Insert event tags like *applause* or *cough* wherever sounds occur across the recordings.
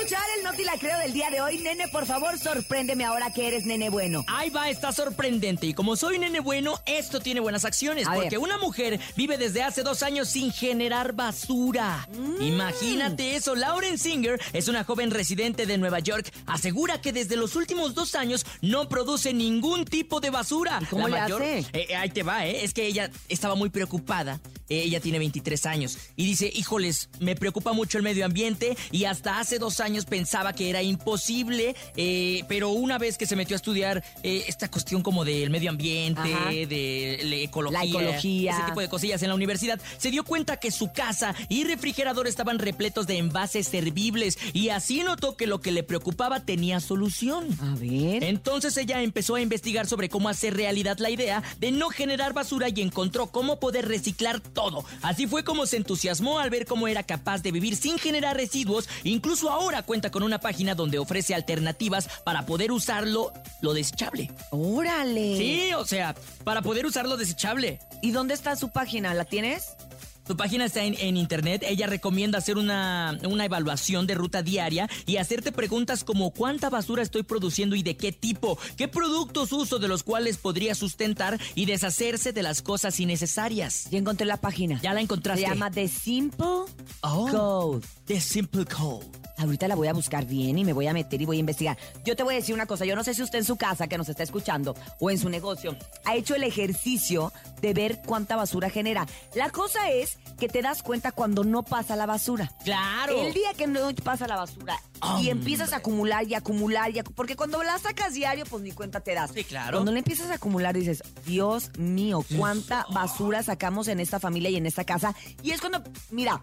Escuchar el no te la creo del día de hoy. Nene, por favor, sorpréndeme ahora que eres nene bueno. Ahí va, está sorprendente. Y como soy nene bueno, esto tiene buenas acciones. A porque ver. una mujer vive desde hace dos años sin generar basura. Mm. Imagínate eso. Lauren Singer es una joven residente de Nueva York. Asegura que desde los últimos dos años no produce ningún tipo de basura. ¿Y cómo La le hace? Eh, ahí te va, ¿eh? Es que ella estaba muy preocupada. Ella tiene 23 años. Y dice, híjoles, me preocupa mucho el medio ambiente. Y hasta hace dos años pensaba que era imposible. eh, pero una vez que se metió a estudiar eh, esta cuestión como del medio ambiente, Ajá. de la ecología, La ecología. ese tipo de cosillas en la universidad, se dio cuenta que su casa y refrigerador estaban repletos de envases servibles. Y así notó que lo que le preocupaba tenía solución. A ver. Entonces ella empezó a investigar sobre cómo hacer realidad la idea de no generar basura y encontró cómo poder reciclar todo. Así fue como se entusiasmó al ver cómo era capaz de vivir sin generar residuos. Incluso ahora cuenta con una página donde ofrece alternativas para poder usarlo lo desechable. Órale. Sí, o sea, para poder usar lo desechable. ¿Y dónde está su página? ¿La tienes? Su página está en, en internet. Ella recomienda hacer una, una evaluación de ruta diaria y hacerte preguntas como cuánta basura estoy produciendo y de qué tipo, qué productos uso de los cuales podría sustentar y deshacerse de las cosas innecesarias. Ya encontré la página. Ya la encontraste. Se llama The Simple Oh. Code. The Simple Code. Ahorita la voy a buscar bien y me voy a meter y voy a investigar. Yo te voy a decir una cosa, yo no sé si usted en su casa que nos está escuchando o en su negocio ha hecho el ejercicio de ver cuánta basura genera. La cosa es que te das cuenta cuando no pasa la basura. Claro. El día que no pasa la basura y empiezas a acumular y acumular y acu- porque cuando la sacas diario pues ni cuenta te das. Sí, claro. Cuando le empiezas a acumular dices, Dios mío, cuánta basura sacamos en esta familia y en esta casa. Y es cuando, mira,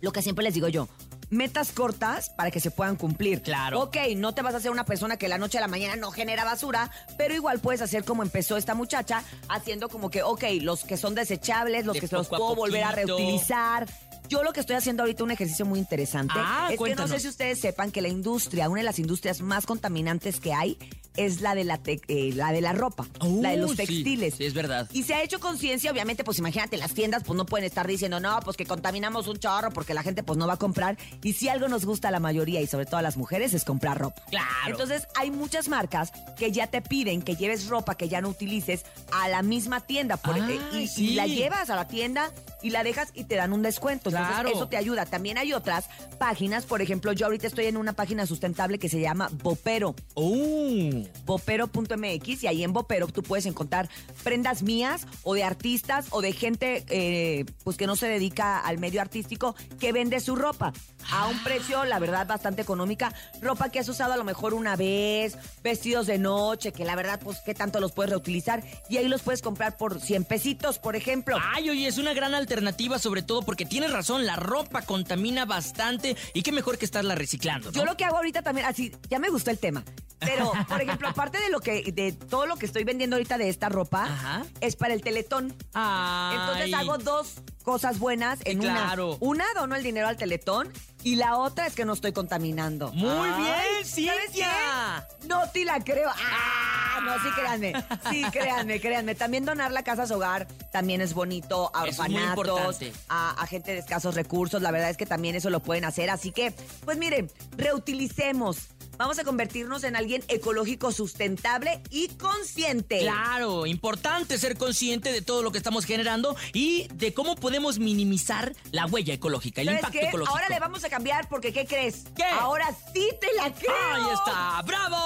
lo que siempre les digo yo. Metas cortas para que se puedan cumplir. Claro. Ok, no te vas a hacer una persona que la noche a la mañana no genera basura, pero igual puedes hacer como empezó esta muchacha, haciendo como que, ok, los que son desechables, los De que se los puedo volver a reutilizar. Yo lo que estoy haciendo ahorita un ejercicio muy interesante Ah, es que no sé si ustedes sepan que la industria, una de las industrias más contaminantes que hay, es la de la, eh, la de la ropa, la de los sí, textiles. sí, es verdad. Y se ha hecho conciencia, obviamente, pues imagínate, las tiendas pues no pueden estar diciendo, no, pues que contaminamos un chorro porque la gente pues no va a comprar. Y si algo nos gusta a la mayoría y sobre todo a las mujeres es comprar ropa. Claro. Entonces hay muchas marcas que ya te piden que lleves ropa que ya no utilices a la misma tienda. por- Ay, eh, y, y sí. la llevas a la tienda y la dejas y te dan un descuento. Entonces Claro. eso te ayuda. También hay otras páginas, por ejemplo, yo ahorita estoy en una página sustentable que se llama Bopero Oh. bopero.mx y ahí en Bopero tú puedes encontrar prendas mías o de artistas o de gente eh, pues que no se dedica al medio artístico que vende su ropa a un precio, la verdad, bastante económica. Ropa que has usado a lo mejor una vez, vestidos de noche, que la verdad, pues, ¿qué tanto los puedes reutilizar? Y ahí los puedes comprar por 100 pesitos, por ejemplo. Ay, oye, es una gran alternativa, sobre todo porque tienes razón, la ropa contamina bastante y qué mejor que estarla reciclando. ¿no? Yo lo que hago ahorita también, así, ya me gustó el tema. Pero, por ejemplo, *laughs* aparte de lo que, de todo lo que estoy vendiendo ahorita de esta ropa, Ajá. es para el teletón. Ay. Entonces hago dos cosas buenas en Sí, una. claro. Una dono el dinero al teletón y la otra es que no estoy contaminando. Muy bien, ¿sabes Cintia. No te la creo. Ah, no, sí, créanme. Sí, créanme, créanme. También donar la casa a su hogar también es bonito. A es orfanatos, a, a gente de escasos recursos. La verdad es que también eso lo pueden hacer. Así que, pues miren, reutilicemos. Vamos a convertirnos en alguien ecológico, sustentable y consciente. Claro, importante ser consciente de todo lo que estamos generando y de cómo podemos minimizar la huella ecológica, el ¿Sabes impacto qué? ecológico. Ahora le vamos a cambiar porque ¿qué crees? ¿Qué? Ahora sí te la creo. Ahí está, bravo.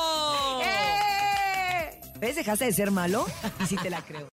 ¿Ves? Dejaste de ser malo y sí te la creo.